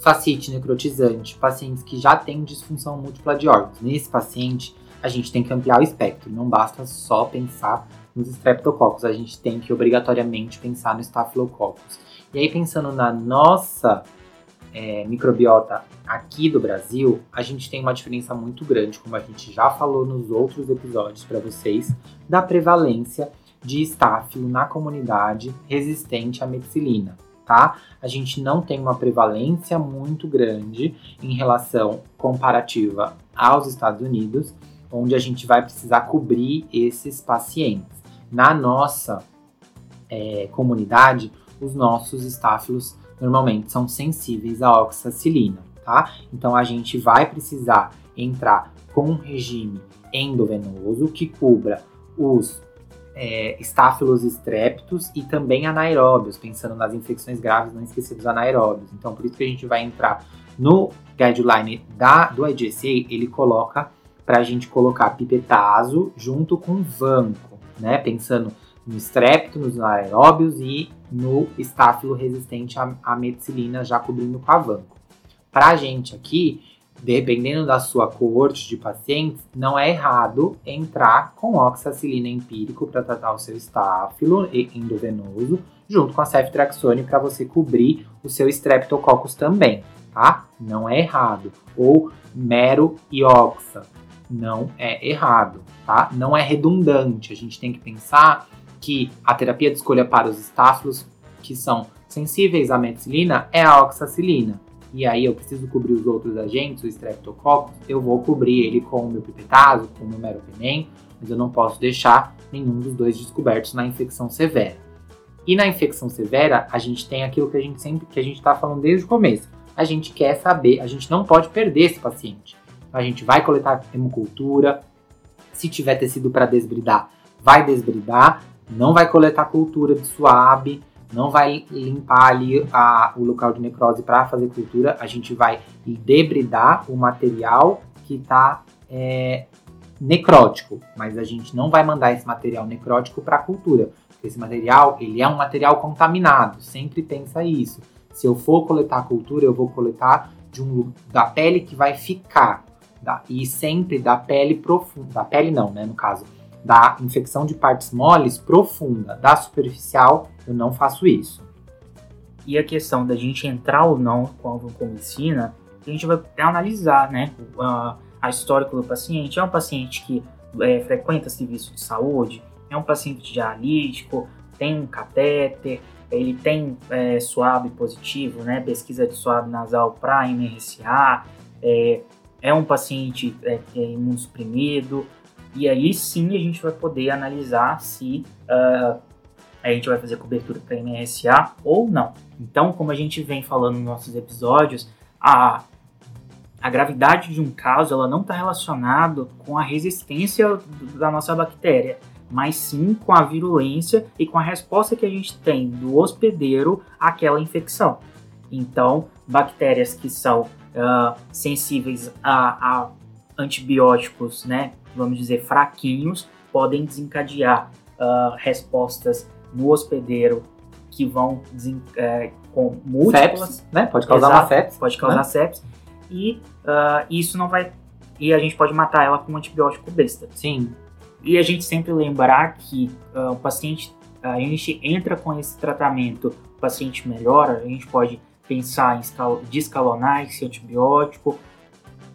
facite necrotizante, pacientes que já têm disfunção múltipla de órgãos. Nesse paciente, a gente tem que ampliar o espectro, não basta só pensar nos streptococcus, a gente tem que obrigatoriamente pensar no staphylococcus. E aí, pensando na nossa é, microbiota aqui do Brasil, a gente tem uma diferença muito grande, como a gente já falou nos outros episódios para vocês, da prevalência de estáfilo na comunidade resistente à meticilina, tá? A gente não tem uma prevalência muito grande em relação comparativa aos Estados Unidos, onde a gente vai precisar cobrir esses pacientes. Na nossa é, comunidade, os nossos estáfilos normalmente são sensíveis à oxacilina, tá? Então a gente vai precisar entrar com um regime endovenoso que cubra os é, estáfilos estreptos e também anaeróbios, pensando nas infecções graves, não esquecer dos anaeróbios. Então, por isso que a gente vai entrar no guideline da, do IGCA, ele coloca para a gente colocar pipetazo junto com vanco, né? Pensando nos anaeróbios e no estáfilo resistente à, meticilina, já cobrindo a vanco. Para a gente aqui, dependendo da sua coorte de pacientes, não é errado entrar com oxacilina empírico para tratar o seu estáfilo endovenoso, junto com a ceftriaxone para você cobrir o seu streptococcus também, tá? Não é errado. Ou mero ioxa, não é errado, tá? Não é redundante. A gente tem que pensar que a terapia de escolha para os estáfilos que são sensíveis à meticilina é a oxacilina. E aí eu preciso cobrir os outros agentes, o streptococcus, eu vou cobrir ele com o meu pipetazo, com o meu meropenem, mas eu não posso deixar nenhum dos dois descobertos na infecção severa. E na infecção severa, a gente tem aquilo que a gente sempre que a gente está falando desde o começo. A gente quer saber, a gente não pode perder esse paciente. A gente vai coletar hemocultura, se tiver tecido para desbridar, vai desbridar, não vai coletar cultura de suave, não vai limpar ali a, o local de necrose para fazer cultura, a gente vai debridar o material que está é, necrótico, mas a gente não vai mandar esse material necrótico para a cultura, esse material ele é um material contaminado, sempre pensa isso. Se eu for coletar cultura, eu vou coletar de um da pele que vai ficar, da, e sempre da pele profunda, da pele não, né, no caso, da infecção de partes moles profunda, da superficial, eu não faço isso. E a questão da gente entrar ou não com a vancomicina, a gente vai analisar, né, a, a histórico do paciente. É um paciente que é, frequenta serviço de saúde, é um paciente dialítico, tem um catéter, ele tem é, SWAB positivo, né, pesquisa de SWAB nasal para MRSA, é, é um paciente é, é imunossuprimido, e aí sim a gente vai poder analisar se uh, a gente vai fazer cobertura para MRSA ou não. Então, como a gente vem falando nos nossos episódios, a, a gravidade de um caso ela não está relacionada com a resistência da nossa bactéria, mas sim com a virulência e com a resposta que a gente tem do hospedeiro àquela infecção. Então, bactérias que são uh, sensíveis a, a antibióticos, né, vamos dizer, fraquinhos, podem desencadear uh, respostas no hospedeiro que vão é, com múltiplas, sepsis, né? Pode causar Exato, uma sepsis, pode causar né? sepsis e uh, isso não vai e a gente pode matar ela com um antibiótico besta. Sim. E a gente sempre lembrar que uh, o paciente, a gente entra com esse tratamento, o paciente melhora, a gente pode pensar em descalonar esse antibiótico,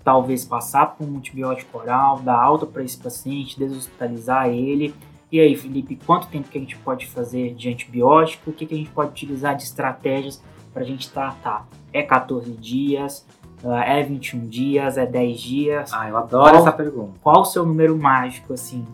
talvez passar por um antibiótico oral, dar alta para esse paciente, deshospitalizar ele. E aí, Felipe, quanto tempo que a gente pode fazer de antibiótico? O que, que a gente pode utilizar de estratégias para a gente tratar? É 14 dias? Ah, é 21 dias? É 10 dias? Ah, eu adoro qual, essa pergunta. Qual o seu número mágico, assim?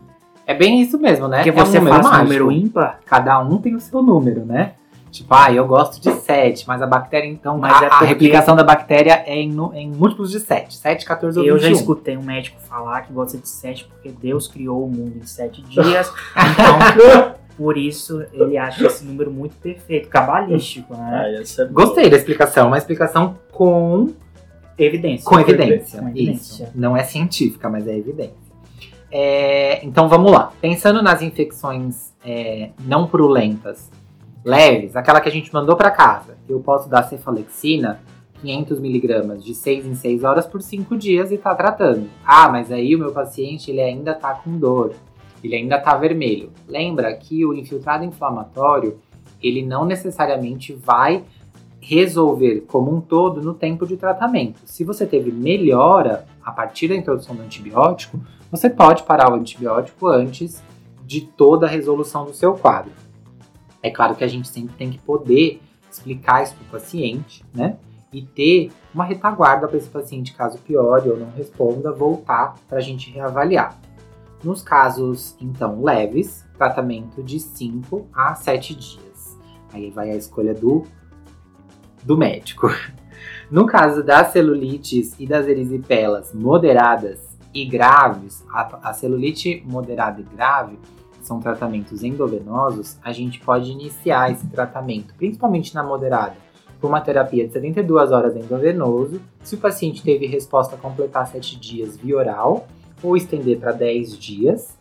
É bem isso mesmo, né? Porque é você um número faz número ímpar? Cada um tem o seu número, né? Tipo, ah, eu gosto de 7, mas a bactéria, então, mas a, é porque... a replicação da bactéria é em, em múltiplos de 7. 7, 14 ou 21. Eu já escutei um médico falar que gosta de 7 porque Deus criou o mundo em 7 dias. então, por isso, ele acha esse número muito perfeito, cabalístico, né? Ah, é Gostei da explicação. Uma explicação com... Evidência. Com evidência. Com evidência. Isso. Não é científica, mas é evidência. É, então, vamos lá. Pensando nas infecções é, não purulentas leves, aquela que a gente mandou para casa, eu posso dar cefalexina 500 miligramas de 6 em 6 horas por 5 dias e tá tratando. Ah, mas aí o meu paciente ele ainda tá com dor, ele ainda tá vermelho. Lembra que o infiltrado inflamatório ele não necessariamente vai resolver como um todo no tempo de tratamento. Se você teve melhora a partir da introdução do antibiótico, você pode parar o antibiótico antes de toda a resolução do seu quadro. É claro que a gente sempre tem que poder explicar isso para o paciente, né? E ter uma retaguarda para esse paciente, caso piore ou não responda, voltar para a gente reavaliar. Nos casos, então, leves, tratamento de 5 a 7 dias. Aí vai a escolha do, do médico. No caso das celulites e das erisipelas moderadas e graves, a, a celulite moderada e grave são tratamentos endovenosos, a gente pode iniciar esse tratamento, principalmente na moderada, com uma terapia de 72 horas endovenoso, se o paciente teve resposta a completar 7 dias via oral, ou estender para 10 dias,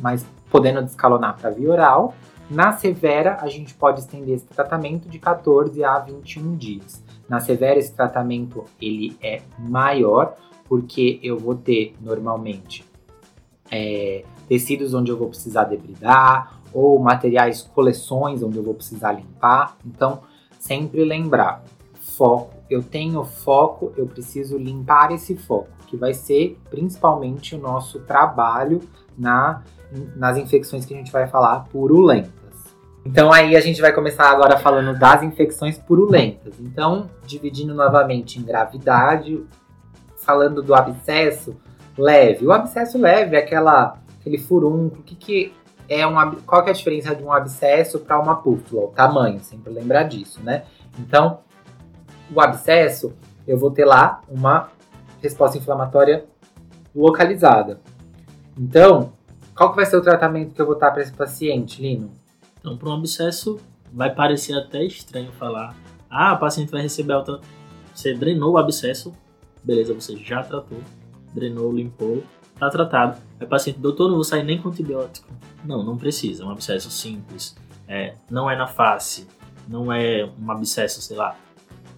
mas podendo descalonar para via oral. Na severa, a gente pode estender esse tratamento de 14 a 21 dias. Na severa, esse tratamento ele é maior, porque eu vou ter normalmente é, tecidos onde eu vou precisar debridar, ou materiais, coleções onde eu vou precisar limpar. Então, sempre lembrar, foco. Eu tenho foco, eu preciso limpar esse foco, que vai ser principalmente o nosso trabalho na, nas infecções que a gente vai falar purulentas. Então aí a gente vai começar agora falando das infecções purulentas. Então, dividindo novamente em gravidade, falando do abscesso leve. O abscesso leve é aquela aquele furúnculo, o que, que é um qual que é a diferença de um abscesso para uma pústula, o tamanho, sempre lembrar disso, né? Então, o abscesso, eu vou ter lá uma resposta inflamatória localizada. Então, qual que vai ser o tratamento que eu vou dar para esse paciente, Lino? Então, para um abscesso, vai parecer até estranho falar, ah, o paciente vai receber alta. Você drenou o abscesso, beleza, você já tratou, drenou, limpou, tá tratado. Aí o paciente, doutor, não vou sair nem com antibiótico. Não, não precisa, é um abscesso simples. É, não é na face, não é um abscesso, sei lá.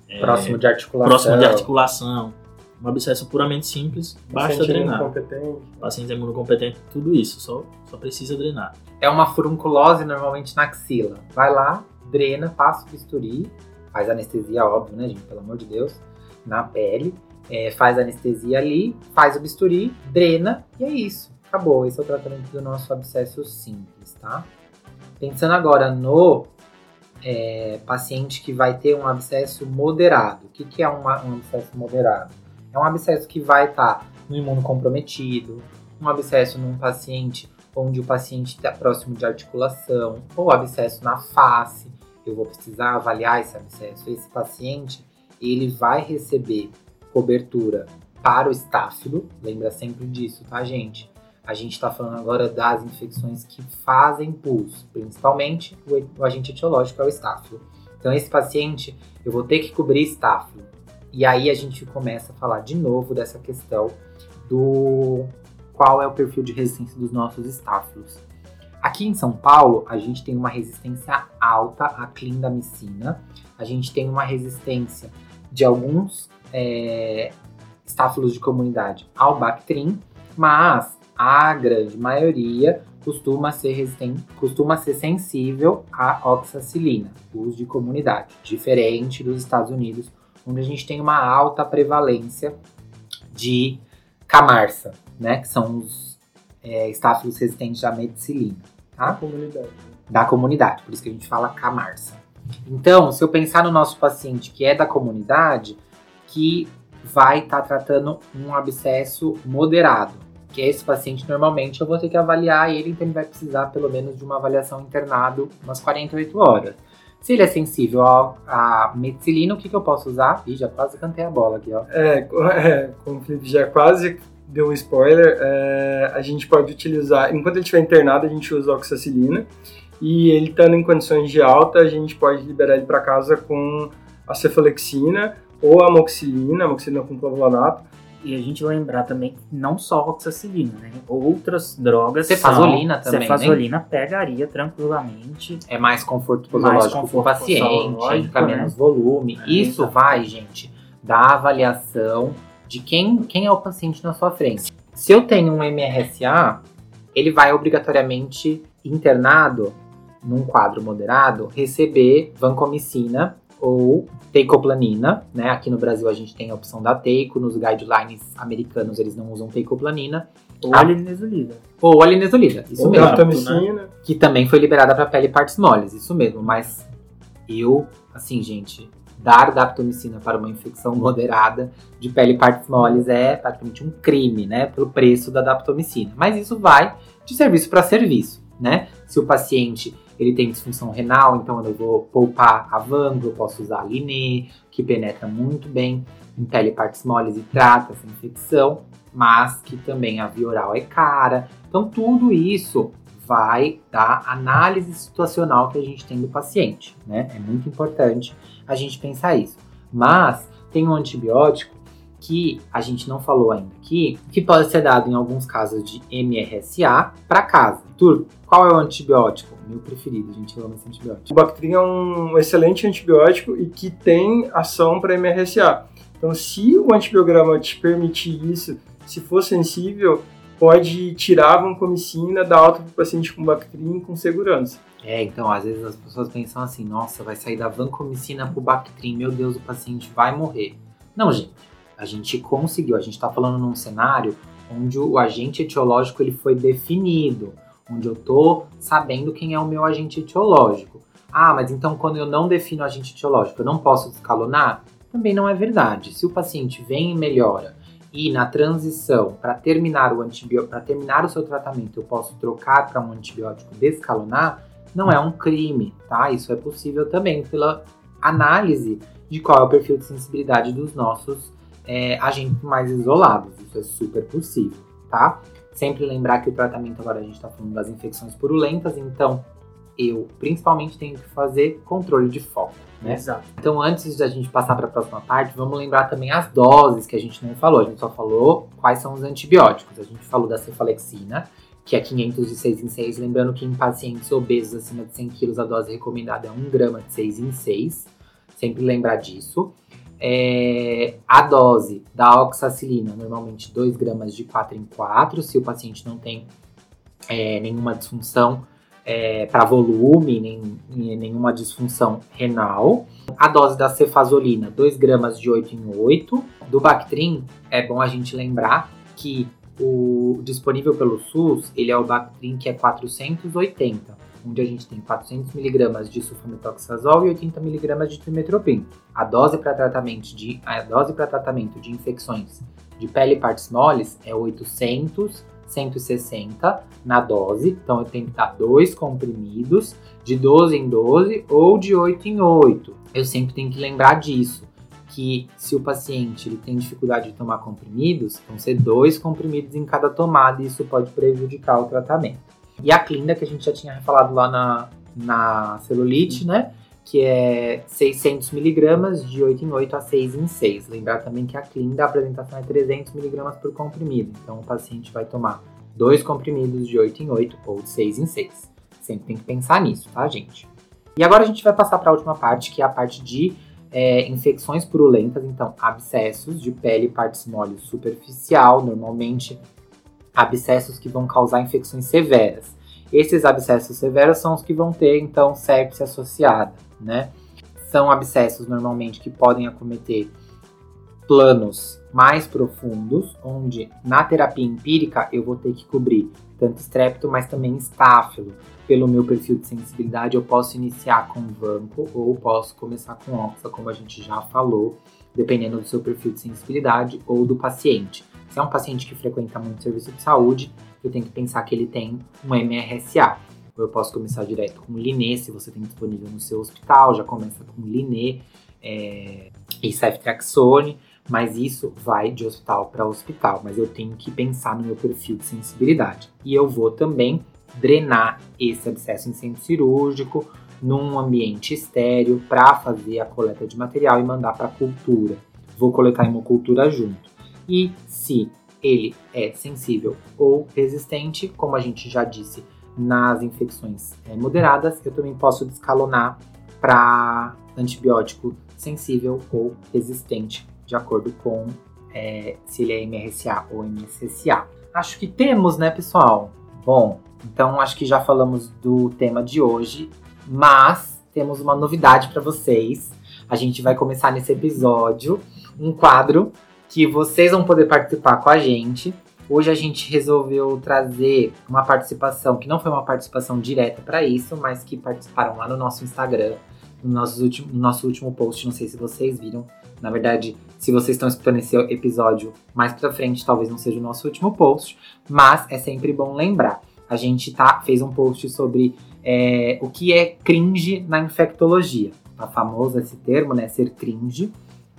É, próximo de articulação. Próximo de articulação. Um abscesso puramente simples, basta drenar. Paciente imunocompetente, tudo isso, só, só precisa drenar. É uma furunculose normalmente na axila. Vai lá, drena, passa o bisturi, faz anestesia, óbvio, né, gente? Pelo amor de Deus, na pele é, faz anestesia ali, faz o bisturi, drena e é isso. Acabou. Esse é o tratamento do nosso abscesso simples, tá? Pensando agora no é, paciente que vai ter um abscesso moderado. O que, que é uma, um abscesso moderado? É um abscesso que vai estar tá no imuno comprometido, um abscesso num paciente onde o paciente está próximo de articulação, ou abscesso na face. Eu vou precisar avaliar esse abscesso. Esse paciente, ele vai receber cobertura para o estáfilo, lembra sempre disso, tá, gente? A gente está falando agora das infecções que fazem pus, principalmente o, agente etiológico é o estáfilo. Então, esse paciente, eu vou ter que cobrir estáfilo. E aí a gente começa a falar de novo dessa questão do qual é o perfil de resistência dos nossos estáfilos. Aqui em São Paulo, a gente tem uma resistência alta à clindamicina, a gente tem uma resistência de alguns é, estáfilos de comunidade ao Bactrim, mas a grande maioria costuma ser, resistente, costuma ser sensível à oxacilina, uso de comunidade, diferente dos Estados Unidos, onde a gente tem uma alta prevalência de camarsa, né, que são os é, estáfilos resistentes à meticilina, tá? Comunidade. Da comunidade, por isso que a gente fala camarsa. Então, se eu pensar no nosso paciente que é da comunidade, que vai estar tá tratando um abscesso moderado, que esse paciente normalmente eu vou ter que avaliar ele, então ele vai precisar pelo menos de uma avaliação internado umas 48 horas. Se ele é sensível à meticilina, o que, que eu posso usar? Ih, já quase cantei a bola aqui, ó. É, é como o Felipe já quase deu um spoiler, é, a gente pode utilizar, enquanto ele estiver internado, a gente usa oxacilina, e ele estando em condições de alta, a gente pode liberar ele para casa com a cefalexina ou a amoxicilina, amoxicilina com clavulanato, e a gente lembrar também que não só roxacilina, né? Outras drogas. Cefazolina são, também. Cefazolina né? pegaria tranquilamente. É mais conforto posológico para o paciente, fica né? menos volume. É, Isso exatamente. vai, gente, da avaliação de quem, quem é o paciente na sua frente. Se eu tenho um MRSA, ele vai obrigatoriamente internado num quadro moderado receber vancomicina ou teicoplanina, né? Aqui no Brasil a gente tem a opção da teico, nos guidelines americanos eles não usam teicoplanina. Ou a linesolida. Ou a linesolida, isso ou mesmo. Que também foi liberada para pele e partes moles, isso mesmo. Mas eu, assim, gente, dar daptomicina para uma infecção moderada de pele e partes moles é praticamente um crime, né? Pelo preço da daptomicina. Mas isso vai de serviço para serviço, né? Se o paciente ele tem disfunção renal, então eu vou poupar a Vango, eu posso usar a Linê, que penetra muito bem em pele partes moles e trata essa infecção, mas que também a via oral é cara. Então tudo isso vai dar análise situacional que a gente tem do paciente, né? É muito importante a gente pensar isso. Mas tem um antibiótico que a gente não falou ainda aqui, que pode ser dado em alguns casos de MRSA para casa. Tur, qual é o antibiótico? Meu preferido, a gente ama esse antibiótico. O Bactrim é um excelente antibiótico e que tem ação para MRSA. Então, se o antibiograma te permitir isso, se for sensível, pode tirar a vancomicina da alta do paciente com Bactrim com segurança. É, então, às vezes as pessoas pensam assim, nossa, vai sair da vancomicina pro Bactrim, meu Deus, o paciente vai morrer. Não, gente a gente conseguiu, a gente está falando num cenário onde o agente etiológico ele foi definido, onde eu estou sabendo quem é o meu agente etiológico. Ah, mas então quando eu não defino o agente etiológico, eu não posso escalonar? Também não é verdade. Se o paciente vem e melhora e na transição para terminar o antibiótico, para terminar o seu tratamento, eu posso trocar para um antibiótico descalonar, não é um crime, tá? Isso é possível também pela análise de qual é o perfil de sensibilidade dos nossos é, agentes mais isolados. Isso é super possível, tá? Sempre lembrar que o tratamento agora a gente está falando das infecções purulentas, então eu principalmente tenho que fazer controle de foco. Né? Exato. Então, antes da gente passar para a próxima parte, vamos lembrar também as doses que a gente não falou. A gente só falou quais são os antibióticos. A gente falou da cefalexina, que é 500 de 6 em 6. Lembrando que em pacientes obesos acima de 100 quilos, a dose recomendada é 1 grama de 6 em 6. Sempre lembrar disso. É, a dose da oxacilina, normalmente 2 gramas de 4 em 4, se o paciente não tem é, nenhuma disfunção é, para volume, nem, nenhuma disfunção renal. A dose da cefazolina, 2 gramas de 8 em 8. Do Bactrim, é bom a gente lembrar que o disponível pelo SUS, ele é o Bactrim que é 480 onde a gente tem 400mg de sulfametoxazol e 80mg de trimetropin. A dose para tratamento de a dose para tratamento de infecções de pele e partes moles é 800 160 na dose, então eu tenho que dar dois comprimidos de 12 em 12 ou de 8 em 8. Eu sempre tenho que lembrar disso, que se o paciente ele tem dificuldade de tomar comprimidos, vão ser dois comprimidos em cada tomada e isso pode prejudicar o tratamento. E a Clinda, que a gente já tinha falado lá na, na celulite, né? Que é 600 miligramas de 8 em 8 a 6 em 6. Lembrar também que a Clinda, a apresentação é 300 miligramas por comprimido. Então, o paciente vai tomar dois comprimidos de 8 em 8 ou de 6 em 6. Sempre tem que pensar nisso, tá, gente? E agora a gente vai passar para a última parte, que é a parte de é, infecções purulentas, então abscessos de pele, partes moles superficial, normalmente abscessos que vão causar infecções severas. Esses abscessos severos são os que vão ter, então, sepse associada, né? São abscessos, normalmente, que podem acometer planos mais profundos, onde na terapia empírica eu vou ter que cobrir tanto estrépito, mas também estáfilo. Pelo meu perfil de sensibilidade, eu posso iniciar com vanco ou posso começar com oxa, como a gente já falou, dependendo do seu perfil de sensibilidade ou do paciente. Se é um paciente que frequenta muito serviço de saúde, eu tenho que pensar que ele tem um MRSA. Ou eu posso começar direto com Linê, se você tem disponível no seu hospital, já começa com Linê é, e ceftriaxone mas isso vai de hospital para hospital. Mas eu tenho que pensar no meu perfil de sensibilidade. E eu vou também drenar esse abscesso em centro cirúrgico, num ambiente estéreo, para fazer a coleta de material e mandar para a cultura. Vou coletar hemocultura junto. E se ele é sensível ou resistente, como a gente já disse nas infecções é, moderadas, eu também posso descalonar para antibiótico sensível ou resistente de acordo com é, se ele é MRSA ou MSSA. Acho que temos, né, pessoal? Bom, então acho que já falamos do tema de hoje, mas temos uma novidade para vocês. A gente vai começar nesse episódio um quadro que vocês vão poder participar com a gente. Hoje a gente resolveu trazer uma participação que não foi uma participação direta para isso, mas que participaram lá no nosso Instagram, no nosso, último, no nosso último post. Não sei se vocês viram, na verdade, se vocês estão escutando esse episódio mais pra frente, talvez não seja o nosso último post, mas é sempre bom lembrar. A gente tá, fez um post sobre é, o que é cringe na infectologia. Tá famoso esse termo, né? Ser cringe.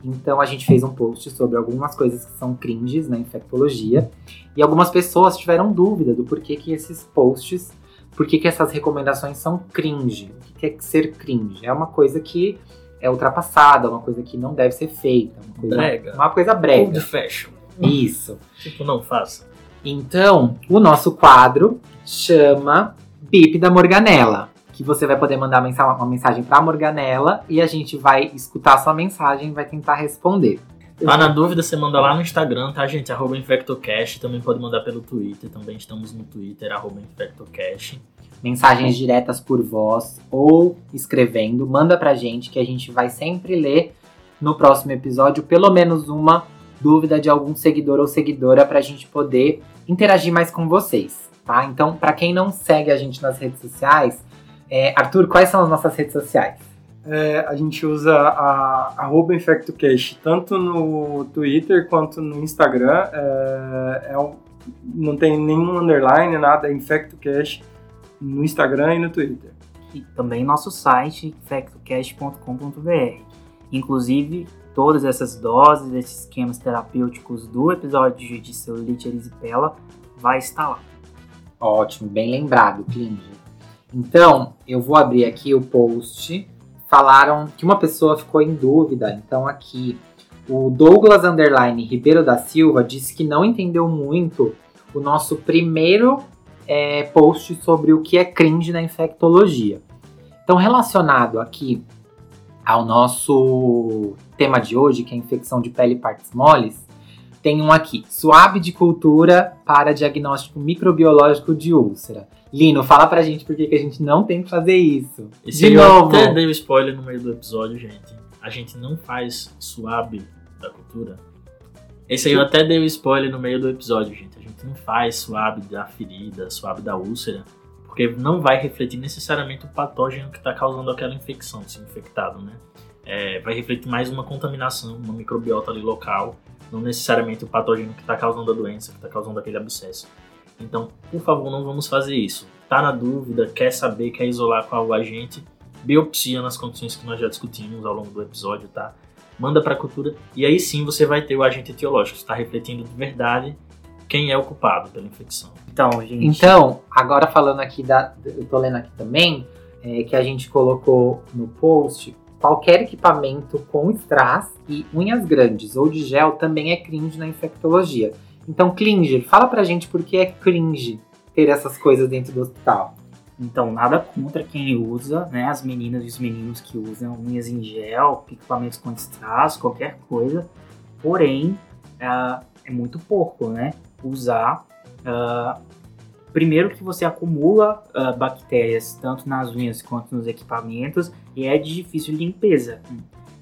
Então a gente fez um post sobre algumas coisas que são cringes na infectologia. E algumas pessoas tiveram dúvida do porquê que esses posts, por que essas recomendações são cringe. O que é ser cringe? É uma coisa que é ultrapassada, uma coisa que não deve ser feita, uma coisa brega. Uma coisa brega. Old fashion. Isso. Tipo, não faça. Então, o nosso quadro chama Bip da Morganela. Que você vai poder mandar uma mensagem pra Morganela e a gente vai escutar a sua mensagem e vai tentar responder. Tá na dúvida, você manda lá no Instagram, tá, gente? Arroba InfectoCast. Também pode mandar pelo Twitter. Também estamos no Twitter, arroba InfectoCast mensagens diretas por voz ou escrevendo, manda pra gente que a gente vai sempre ler no próximo episódio pelo menos uma dúvida de algum seguidor ou seguidora pra gente poder interagir mais com vocês, tá? Então, para quem não segue a gente nas redes sociais, é, Arthur, quais são as nossas redes sociais? É, a gente usa a arroba InfectoCast tanto no Twitter quanto no Instagram. É, é um, não tem nenhum underline, nada, é InfectoCast no Instagram e no Twitter. E também nosso site, factocast.com.br. Inclusive, todas essas doses, esses esquemas terapêuticos do episódio de celulite erisipela vai estar lá. Ótimo, bem lembrado, Clinge. Então, eu vou abrir aqui o post. Falaram que uma pessoa ficou em dúvida, então aqui o Douglas Underline Ribeiro da Silva disse que não entendeu muito o nosso primeiro é, post sobre o que é cringe na infectologia. Então, relacionado aqui ao nosso tema de hoje, que é infecção de pele e partes moles, tem um aqui, suave de cultura para diagnóstico microbiológico de úlcera. Lino, fala pra gente por que, a gente não tem que fazer isso. Esse de novo. Eu até dei o um spoiler no meio do episódio, gente. A gente não faz suave da cultura. Esse aí eu até dei o um spoiler no meio do episódio, gente não faz suave da ferida, suave da úlcera, porque não vai refletir necessariamente o patógeno que está causando aquela infecção, se infectado, né? É, vai refletir mais uma contaminação, uma microbiota ali local, não necessariamente o patógeno que está causando a doença, que está causando aquele abscesso. Então, por favor, não vamos fazer isso. Tá na dúvida, quer saber, quer isolar qual agente, biopsia nas condições que nós já discutimos ao longo do episódio, tá? Manda para a cultura e aí sim você vai ter o agente etiológico, está refletindo de verdade quem é o culpado pela infecção. Então, gente. Então, agora falando aqui da. Eu tô lendo aqui também, é, que a gente colocou no post. Qualquer equipamento com strass e unhas grandes ou de gel também é cringe na infectologia. Então, cringe, fala pra gente por que é cringe ter essas coisas dentro do hospital. Então, nada contra quem usa, né? As meninas e os meninos que usam unhas em gel, equipamentos com strass, qualquer coisa. Porém, é, é muito pouco, né? usar Uh, primeiro que você acumula uh, bactérias tanto nas unhas quanto nos equipamentos e é de difícil limpeza.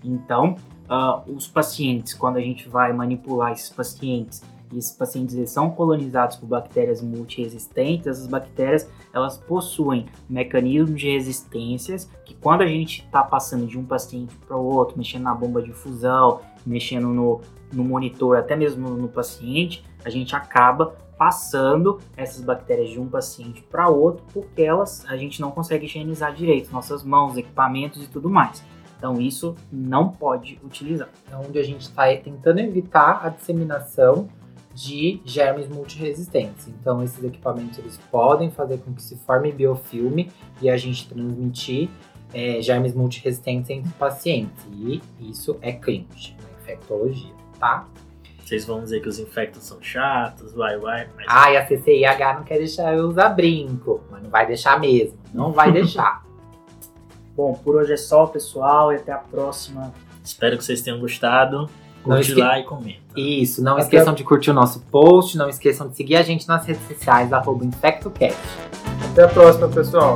Então, uh, os pacientes, quando a gente vai manipular esses pacientes, e esses pacientes eles são colonizados por bactérias multiresistentes, essas bactérias elas possuem mecanismos de resistências que quando a gente está passando de um paciente para o outro, mexendo na bomba de fusão, mexendo no, no monitor, até mesmo no paciente, a gente acaba passando essas bactérias de um paciente para outro porque elas a gente não consegue higienizar direito nossas mãos, equipamentos e tudo mais. Então isso não pode utilizar. É onde a gente está tentando evitar a disseminação de germes multiresistentes. Então esses equipamentos eles podem fazer com que se forme biofilme e a gente transmitir é, germes multiresistentes entre pacientes. E isso é cringe na infectologia, tá? Vocês vão dizer que os infectos são chatos, vai, vai. Mas... Ai, a CCIH não quer deixar eu usar brinco, mas não vai deixar mesmo. Não vai deixar. Bom, por hoje é só, pessoal, e até a próxima. Espero que vocês tenham gostado. Curte esque... lá e comenta. Isso, não até esqueçam de curtir o nosso post, não esqueçam de seguir a gente nas redes sociais, arroba InfectoCast. Até a próxima, pessoal.